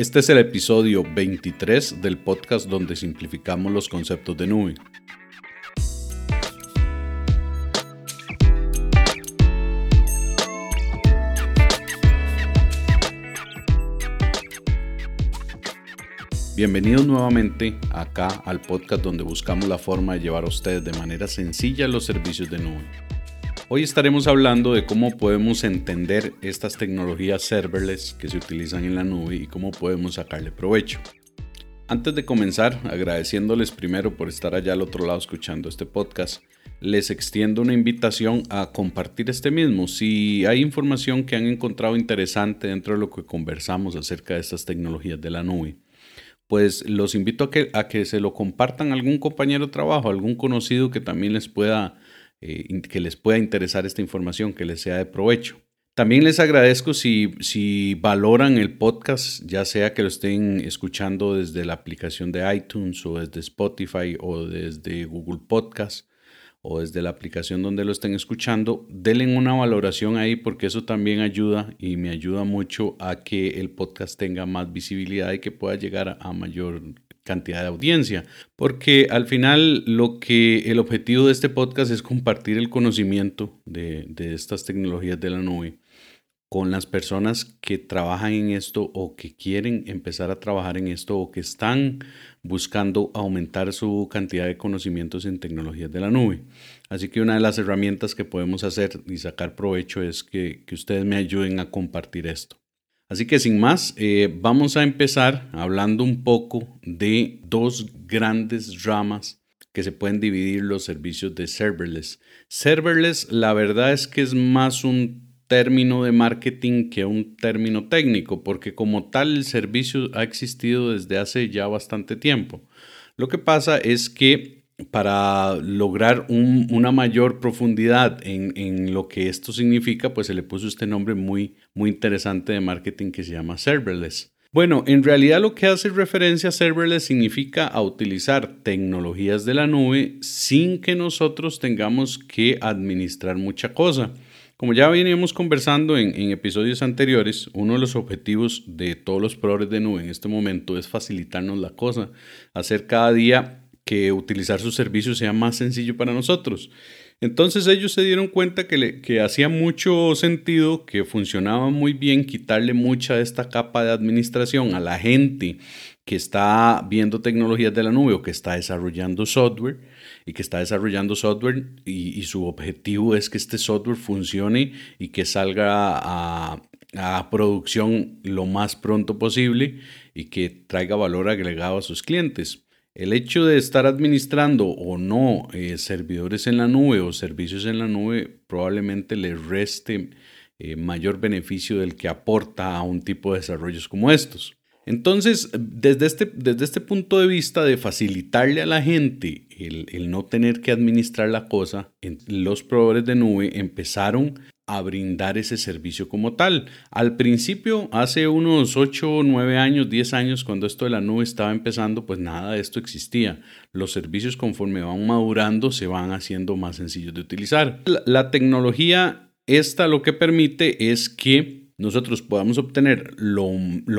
Este es el episodio 23 del podcast donde simplificamos los conceptos de nube. Bienvenidos nuevamente acá al podcast donde buscamos la forma de llevar a ustedes de manera sencilla los servicios de nube. Hoy estaremos hablando de cómo podemos entender estas tecnologías serverless que se utilizan en la nube y cómo podemos sacarle provecho. Antes de comenzar, agradeciéndoles primero por estar allá al otro lado escuchando este podcast, les extiendo una invitación a compartir este mismo. Si hay información que han encontrado interesante dentro de lo que conversamos acerca de estas tecnologías de la nube, pues los invito a que, a que se lo compartan a algún compañero de trabajo, algún conocido que también les pueda eh, que les pueda interesar esta información, que les sea de provecho. También les agradezco si, si valoran el podcast, ya sea que lo estén escuchando desde la aplicación de iTunes o desde Spotify o desde Google Podcast o desde la aplicación donde lo estén escuchando, denle una valoración ahí porque eso también ayuda y me ayuda mucho a que el podcast tenga más visibilidad y que pueda llegar a mayor cantidad de audiencia, porque al final lo que el objetivo de este podcast es compartir el conocimiento de, de estas tecnologías de la nube con las personas que trabajan en esto o que quieren empezar a trabajar en esto o que están buscando aumentar su cantidad de conocimientos en tecnologías de la nube. Así que una de las herramientas que podemos hacer y sacar provecho es que, que ustedes me ayuden a compartir esto. Así que sin más, eh, vamos a empezar hablando un poco de dos grandes ramas que se pueden dividir los servicios de serverless. Serverless, la verdad es que es más un término de marketing que un término técnico, porque como tal el servicio ha existido desde hace ya bastante tiempo. Lo que pasa es que para lograr una mayor profundidad en, lo que esto significa, pues se le puso este nombre muy, muy interesante de marketing que se llama serverless. Bueno, en realidad lo que hace referencia a serverless significa utilizar tecnologías de la nube sin que nosotros tengamos que administrar mucha cosa. Como ya veníamos conversando en, en, episodios anteriores, uno de los objetivos de todos los proveedores de nube en este momento es facilitarnos la cosa, hacer cada día que utilizar sus servicios sea más sencillo para nosotros. Entonces ellos se dieron cuenta que, le, que hacía mucho sentido, que funcionaba muy bien quitarle mucha de esta capa de administración a la gente que está viendo tecnologías de la nube o que está desarrollando software y que está desarrollando software y, su objetivo es que este software funcione y que salga a producción lo más pronto posible y que traiga valor agregado a sus clientes. El hecho de estar administrando o no eh, servidores en la nube o servicios en la nube probablemente le reste eh, mayor beneficio del que aporta a un tipo de desarrollos como estos. Entonces, desde este, desde este punto de vista de facilitarle a la gente el, el no tener que administrar la cosa, los proveedores de nube empezaron a brindar ese servicio como tal. Al principio, hace unos 8, 9 años, 10 años, cuando esto de la nube estaba empezando, pues nada de esto existía. Los servicios conforme van madurando se van haciendo más sencillos de utilizar. La, la tecnología esta lo que permite es que nosotros podamos obtener lo,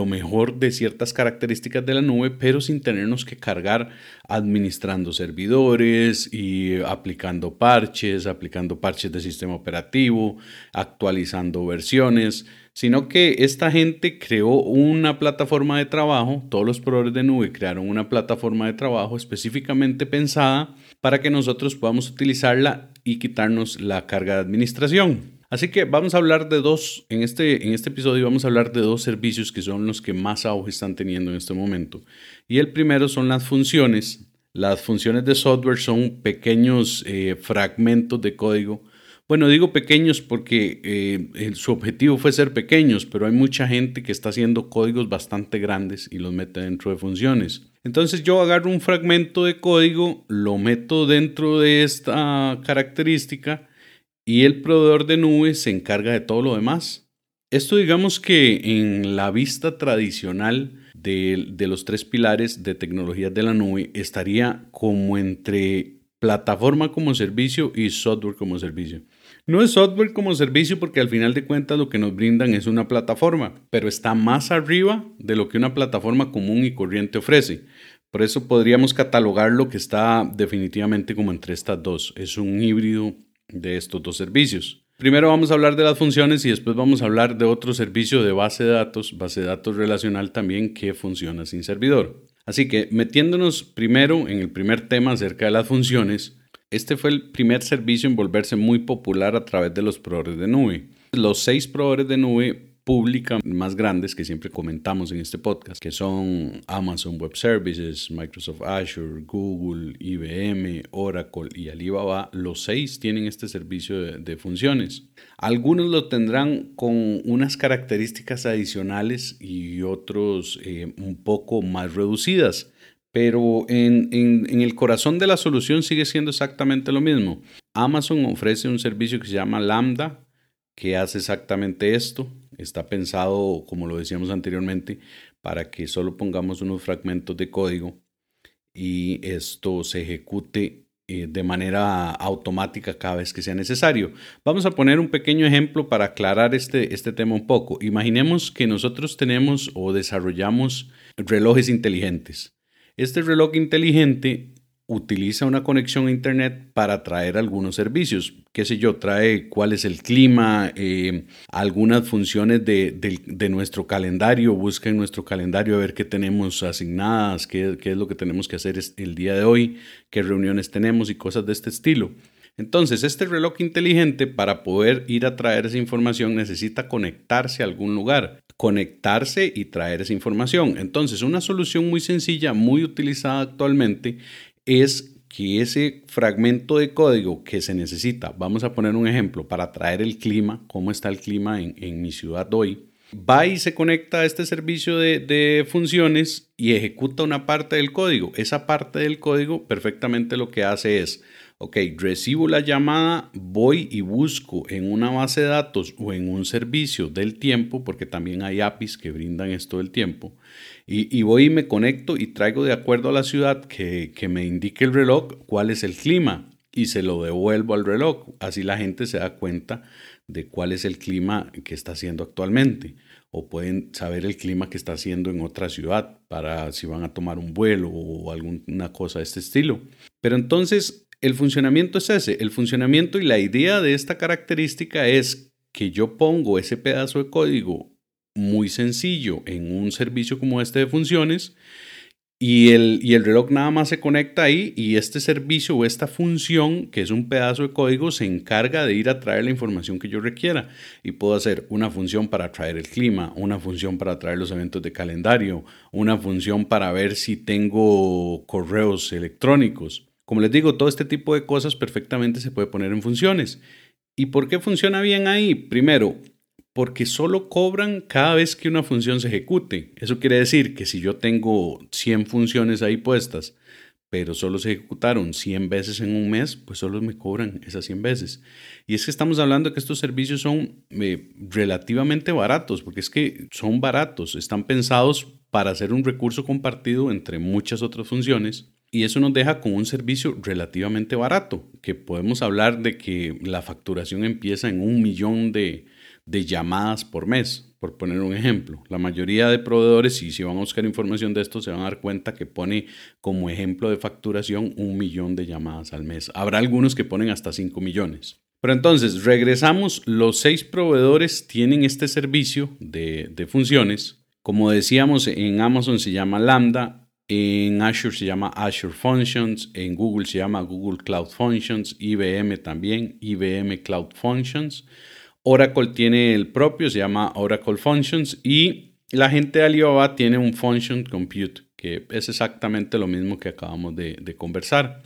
mejor de ciertas características de la nube, pero sin tenernos que cargar administrando servidores y aplicando parches, aplicando parches de sistema operativo, actualizando versiones, sino que esta gente creó una plataforma de trabajo, todos los proveedores de nube crearon una plataforma de trabajo específicamente pensada para que nosotros podamos utilizarla y quitarnos la carga de administración. Así que vamos a hablar de dos, en este, en este episodio vamos a hablar de dos servicios que son los que más auge están teniendo en este momento. Y el primero son las funciones. Las funciones de software son pequeños eh, fragmentos de código. Bueno, digo pequeños porque eh, su objetivo fue ser pequeños, pero hay mucha gente que está haciendo códigos bastante grandes y los mete dentro de funciones. Entonces yo agarro un fragmento de código, lo meto dentro de esta característica y el proveedor de nube se encarga de todo lo demás. Esto digamos que en la vista tradicional de, los tres pilares de tecnologías de la nube estaría como entre plataforma como servicio y software como servicio. No es software como servicio porque al final de cuentas lo que nos brindan es una plataforma, pero está más arriba de lo que una plataforma común y corriente ofrece. Por eso podríamos catalogar lo que está definitivamente como entre estas dos. Es un híbrido de estos dos servicios. Primero vamos a hablar de las funciones y después vamos a hablar de otro servicio de base de datos, base de datos relacional también que funciona sin servidor. Así que metiéndonos primero en el primer tema acerca de las funciones, este fue el primer servicio en volverse muy popular a través de los proveedores de nube. Los seis proveedores de nube pública más grandes que siempre comentamos en este podcast, que son Amazon Web Services, Microsoft Azure, Google, IBM, Oracle y Alibaba, los seis tienen este servicio de, funciones. Algunos lo tendrán con unas características adicionales y otros eh, un poco más reducidas. Pero en, en, el corazón de la solución sigue siendo exactamente lo mismo. Amazon ofrece un servicio que se llama Lambda, que hace exactamente esto. Está pensado, como lo decíamos anteriormente, para que solo pongamos unos fragmentos de código y esto se ejecute eh, de manera automática cada vez que sea necesario. Vamos a poner un pequeño ejemplo para aclarar este, este tema un poco. Imaginemos que nosotros tenemos o desarrollamos relojes inteligentes. Este reloj inteligente utiliza una conexión a Internet para traer algunos servicios. Qué sé yo, trae cuál es el clima, eh, algunas funciones de, nuestro calendario, busca en nuestro calendario a ver qué tenemos asignadas, qué, qué es lo que tenemos que hacer el día de hoy, qué reuniones tenemos y cosas de este estilo. Entonces, este reloj inteligente para poder ir a traer esa información necesita conectarse a algún lugar, conectarse y traer esa información. Entonces, una solución muy sencilla, muy utilizada actualmente, es que ese fragmento de código que se necesita, vamos a poner un ejemplo, para traer el clima, cómo está el clima en, mi ciudad hoy, va y se conecta a este servicio de, funciones y ejecuta una parte del código. Esa parte del código perfectamente lo que hace es ok, recibo la llamada, voy y busco en una base de datos o en un servicio del tiempo, porque también hay APIs que brindan esto del tiempo, y, voy y me conecto y traigo de acuerdo a la ciudad que me indique el reloj cuál es el clima y se lo devuelvo al reloj. Así la gente se da cuenta de cuál es el clima que está haciendo actualmente o pueden saber el clima que está haciendo en otra ciudad para si van a tomar un vuelo o alguna cosa de este estilo. Pero entonces el funcionamiento es ese. El funcionamiento y la idea de esta característica es que yo pongo ese pedazo de código muy sencillo en un servicio como este de funciones y el, y el reloj nada más se conecta ahí y este servicio o esta función, que es un pedazo de código, se encarga de ir a traer la información que yo requiera. Y puedo hacer una función para traer el clima, una función para traer los eventos de calendario, una función para ver si tengo correos electrónicos. Como les digo, todo este tipo de cosas perfectamente se puede poner en funciones. ¿Y por qué funciona bien ahí? Primero, porque solo cobran cada vez que una función se ejecute. Eso quiere decir que si yo tengo 100 funciones ahí puestas, pero solo se ejecutaron 100 veces en un mes, pues solo me cobran esas 100 veces. Y es que estamos hablando de que estos servicios son eh, relativamente baratos, porque es que son baratos, están pensados para hacer un recurso compartido entre muchas otras funciones y eso nos deja con un servicio relativamente barato, que podemos hablar de que la facturación empieza en un millón de, llamadas por mes, por poner un ejemplo. La mayoría de proveedores, y si van a buscar información de esto, se van a dar cuenta que pone como ejemplo de facturación un millón de llamadas al mes. Habrá algunos que ponen hasta 5 millones. Pero entonces, regresamos, los seis proveedores tienen este servicio de, de funciones. Como decíamos, en Amazon se llama Lambda, en Azure se llama Azure Functions, en Google se llama Google Cloud Functions, IBM también, IBM Cloud Functions. Oracle tiene el propio, se llama Oracle Functions y la gente de Alibaba tiene un Function Compute, que es exactamente lo mismo que acabamos de, conversar.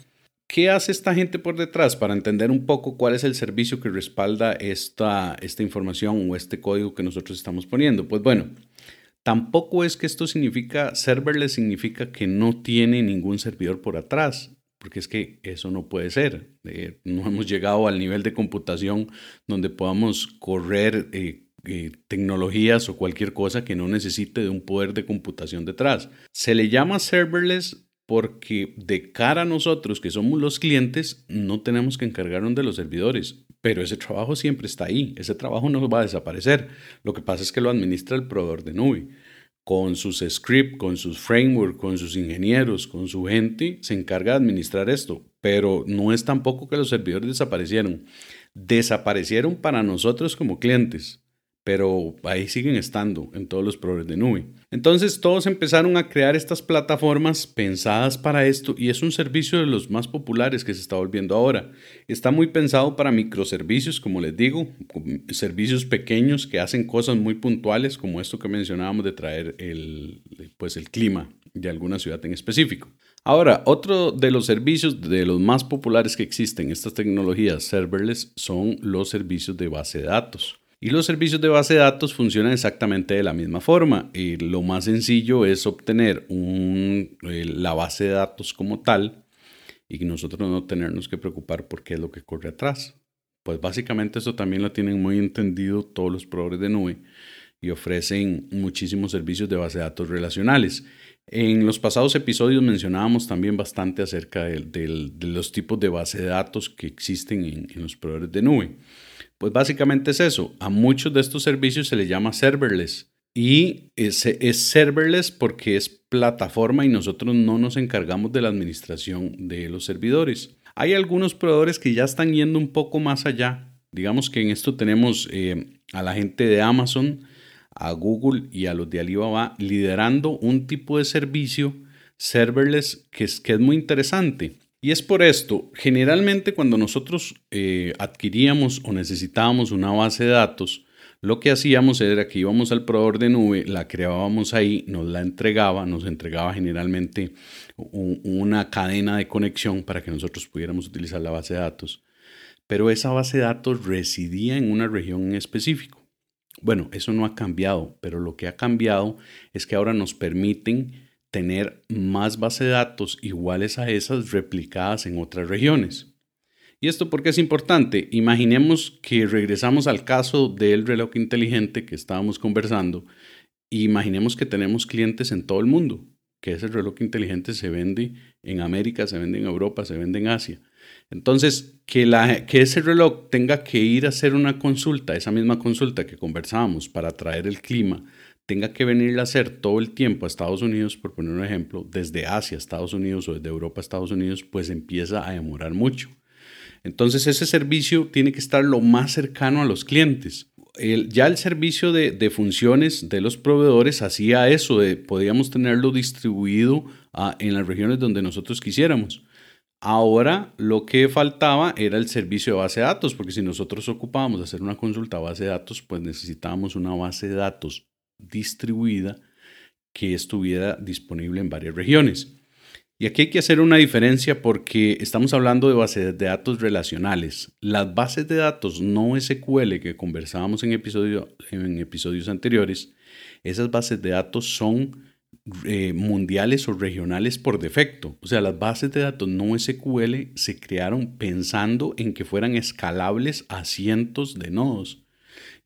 ¿Qué hace esta gente por detrás para entender un poco cuál es el servicio que respalda esta, esta información o este código que nosotros estamos poniendo? Pues bueno, Tampoco es que esto significa, serverless significa que no tiene ningún servidor por atrás, porque es que eso no puede ser. Eh, no hemos llegado al nivel de computación donde podamos correr eh, eh, tecnologías o cualquier cosa que no necesite de un poder de computación detrás. Se le llama serverless porque de cara a nosotros que somos los clientes no tenemos que encargarnos de los servidores pero ese trabajo siempre está ahí, ese trabajo no va a desaparecer. Lo que pasa es que lo administra el proveedor de nube. Con sus scripts, con sus frameworks, con sus ingenieros, con su gente, se encarga de administrar esto. Pero no es tampoco que los servidores desaparecieron. Desaparecieron para nosotros como clientes pero ahí siguen estando en todos los proveedores de nube. Entonces todos empezaron a crear estas plataformas pensadas para esto y es un servicio de los más populares que se está volviendo ahora. Está muy pensado para microservicios, como les digo, servicios pequeños que hacen cosas muy puntuales como esto que mencionábamos de traer el, pues el clima de alguna ciudad en específico. Ahora, otro de los servicios de los más populares que existen, estas tecnologías serverless, son los servicios de base de datos. Y los servicios de base de datos funcionan exactamente de la misma forma. Y lo más sencillo es obtener un, la base de datos como tal y nosotros no tenernos que preocupar por qué es lo que corre atrás. Pues básicamente eso también lo tienen muy entendido todos los proveedores de nube y ofrecen muchísimos servicios de base de datos relacionales. En los pasados episodios mencionábamos también bastante acerca de, los tipos de base de datos que existen en, en los proveedores de nube. Pues básicamente es eso. A muchos de estos servicios se les llama serverless. Y es, es serverless porque es plataforma y nosotros no nos encargamos de la administración de los servidores. Hay algunos proveedores que ya están yendo un poco más allá. Digamos que en esto tenemos eh, a la gente de Amazon, a Google y a los de Alibaba liderando un tipo de servicio serverless que es, que es muy interesante. Y es por esto, generalmente cuando nosotros eh, adquiríamos o necesitábamos una base de datos, lo que hacíamos era que íbamos al proveedor de nube, la creábamos ahí, nos la entregaba, nos entregaba generalmente una cadena de conexión para que nosotros pudiéramos utilizar la base de datos. Pero esa base de datos residía en una región en específico. Bueno, eso no ha cambiado, pero lo que ha cambiado es que ahora nos permiten tener más base de datos iguales a esas replicadas en otras regiones. ¿Y esto por qué es importante? Imaginemos que regresamos al caso del reloj inteligente que estábamos conversando e imaginemos que tenemos clientes en todo el mundo, que ese reloj inteligente se vende en América, se vende en Europa, se vende en Asia. Entonces, que, ese reloj tenga que ir a hacer una consulta, esa misma consulta que conversábamos para traer el clima tenga que venir a hacer todo el tiempo a Estados Unidos, por poner un ejemplo, desde Asia a Estados Unidos o desde Europa a Estados Unidos, pues empieza a demorar mucho. Entonces ese servicio tiene que estar lo más cercano a los clientes. ya el servicio de, funciones de los proveedores hacía eso, de, podíamos tenerlo distribuido ah, en las regiones donde nosotros quisiéramos. Ahora lo que faltaba era el servicio de base de datos, porque si nosotros ocupábamos hacer una consulta a base de datos, pues necesitábamos una base de datos distribuida que estuviera disponible en varias regiones. Y aquí hay que hacer una diferencia porque estamos hablando de bases de datos relacionales. Las bases de datos no SQL que conversábamos en, en episodios anteriores, esas bases de datos son eh, mundiales o regionales por defecto. O sea, las bases de datos no SQL se crearon pensando en que fueran escalables a cientos de nodos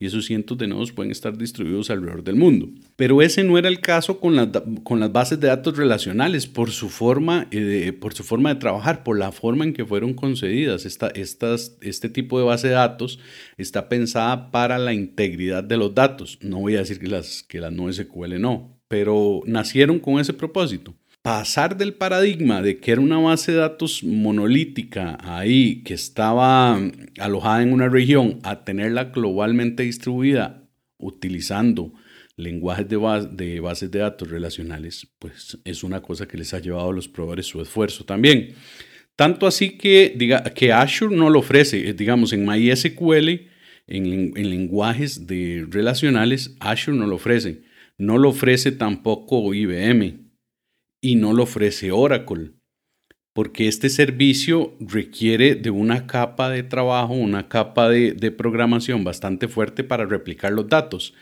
y esos cientos de nodos pueden estar distribuidos alrededor del mundo. Pero ese no era el caso con las, con las bases de datos relacionales por su, forma, eh, por su forma de trabajar, por la forma en que fueron concedidas. Esta, estas, este tipo de base de datos está pensada para la integridad de los datos. No voy a decir que las, que las no SQL no, pero nacieron con ese propósito pasar del paradigma de que era una base de datos monolítica ahí, que estaba alojada en una región, a tenerla globalmente distribuida utilizando lenguajes de, de bases de datos relacionales, pues es una cosa que les ha llevado a los proveedores su esfuerzo también. Tanto así que, diga, que Azure no lo ofrece, digamos, en MySQL, en, en lenguajes de relacionales, Azure no lo ofrece. No lo ofrece tampoco IBM y no lo ofrece Oracle, porque este servicio requiere de una capa de trabajo, una capa de, programación bastante fuerte para replicar los datos.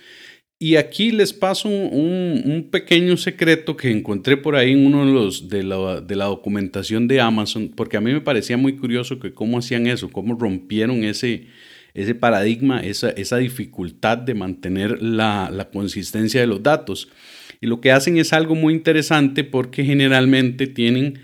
Y aquí les paso un, pequeño secreto que encontré por ahí en uno de los de la, de la, documentación de Amazon, porque a mí me parecía muy curioso que cómo hacían eso, cómo rompieron ese, ese paradigma, esa, esa dificultad de mantener la, la consistencia de los datos. Y lo que hacen es algo muy interesante porque generalmente tienen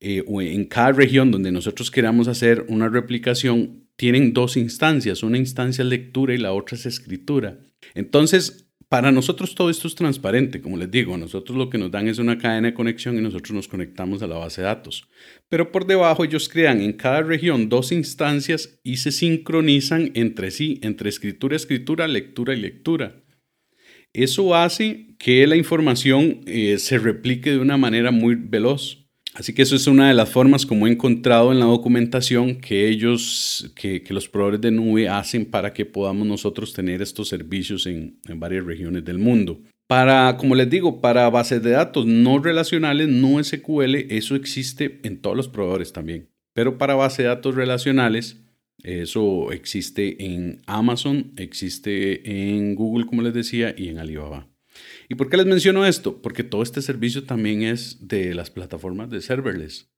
eh, en cada región donde nosotros queramos hacer una replicación, tienen dos instancias, una instancia es lectura y la otra es escritura. Entonces, para nosotros todo esto es transparente, como les digo, nosotros lo que nos dan es una cadena de conexión y nosotros nos conectamos a la base de datos. Pero por debajo ellos crean en cada región dos instancias y se sincronizan entre sí, entre escritura, escritura, lectura y lectura. Eso hace que la información eh, se replique de una manera muy veloz. Así que eso es una de las formas como he encontrado en la documentación que ellos, que, los proveedores de nube hacen para que podamos nosotros tener estos servicios en, en, varias regiones del mundo. Para, como les digo, para bases de datos no relacionales, no SQL, eso existe en todos los proveedores también. Pero para bases de datos relacionales, eso existe en Amazon, existe en Google, como les decía, y en Alibaba. ¿Y por qué les menciono esto? Porque todo este servicio también es de las plataformas de serverless.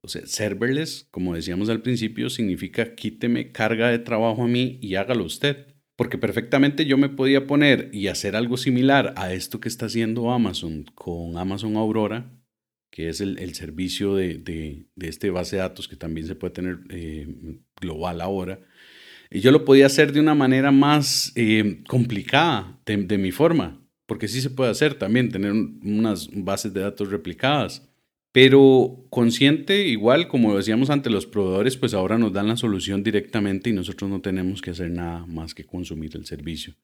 O sea, serverless, como decíamos al principio, significa quíteme carga de trabajo a mí y hágalo usted. Porque perfectamente yo me podía poner y hacer algo similar a esto que está haciendo Amazon con Amazon Aurora, que es el, servicio de, de, este base de datos que también se puede tener eh, global ahora. Y yo lo podía hacer de una manera más eh, complicada, de mi forma porque sí se puede hacer también, tener unas bases de datos replicadas. Pero consciente, igual como decíamos ante los proveedores, pues ahora nos dan la solución directamente y nosotros no tenemos que hacer nada más que consumir el servicio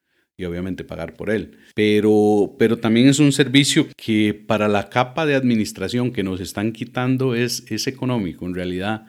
y obviamente pagar por él. Pero, pero también es un servicio que para la capa de administración que nos están quitando es, es económico. En realidad,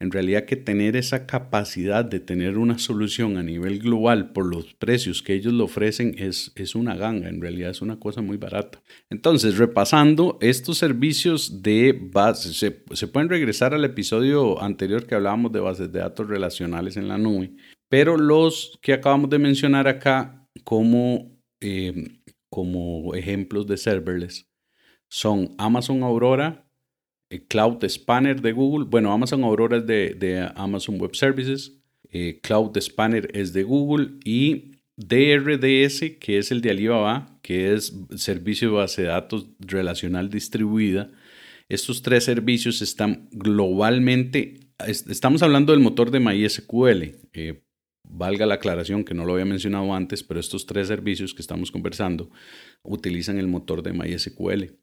en realidad que tener esa capacidad de tener una solución a nivel global por los precios que ellos lo ofrecen es, es una ganga, en realidad es una cosa muy barata. Entonces, repasando, estos servicios de base, se, se pueden regresar al episodio anterior que hablábamos de bases de datos relacionales en la nube, pero los que acabamos de mencionar acá como, eh, como ejemplos de serverless son Amazon Aurora, eh, Cloud Spanner de Google. Bueno, Amazon Aurora es de, Amazon Web Services. Eh, Cloud Spanner es de Google y DRDS, que es el de Alibaba, que es Servicio de Base de Datos Relacional Distribuida. Estos tres servicios están globalmente, estamos hablando del motor de MySQL. Eh, valga la aclaración que no lo había mencionado antes, pero estos tres servicios que estamos conversando utilizan el motor de MySQL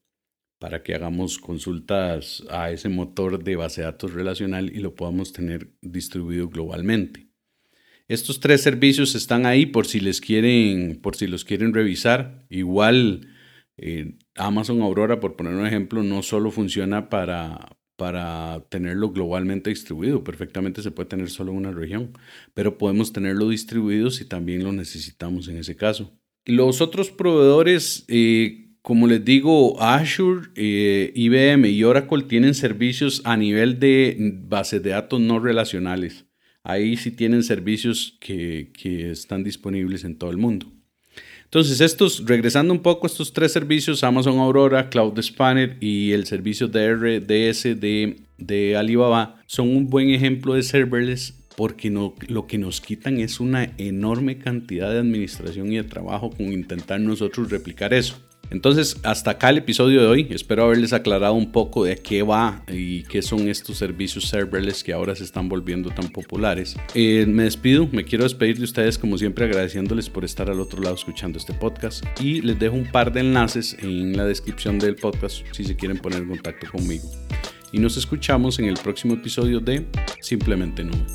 para que hagamos consultas a ese motor de base de datos relacional y lo podamos tener distribuido globalmente. Estos tres servicios están ahí por si les quieren, por si los quieren revisar. Igual eh, Amazon Aurora, por poner un ejemplo, no solo funciona para, para tenerlo globalmente distribuido, perfectamente se puede tener solo en una región, pero podemos tenerlo distribuido si también lo necesitamos en ese caso. Los otros proveedores eh, como les digo, Azure, eh, IBM y Oracle tienen servicios a nivel de bases de datos no relacionales. Ahí sí tienen servicios que, están disponibles en todo el mundo. Entonces, estos, regresando un poco estos tres servicios, Amazon Aurora, Cloud Spanner y el servicio de RDS de, de Alibaba, son un buen ejemplo de serverless porque no, lo que nos quitan es una enorme cantidad de administración y de trabajo con intentar nosotros replicar eso. Entonces, hasta acá el episodio de hoy. Espero haberles aclarado un poco de qué va y qué son estos servicios serverless que ahora se están volviendo tan populares. Eh, me despido, me quiero despedir de ustedes como siempre agradeciéndoles por estar al otro lado escuchando este podcast y les dejo un par de enlaces en la descripción del podcast si se quieren poner en contacto conmigo. Y nos escuchamos en el próximo episodio de Simplemente Nube.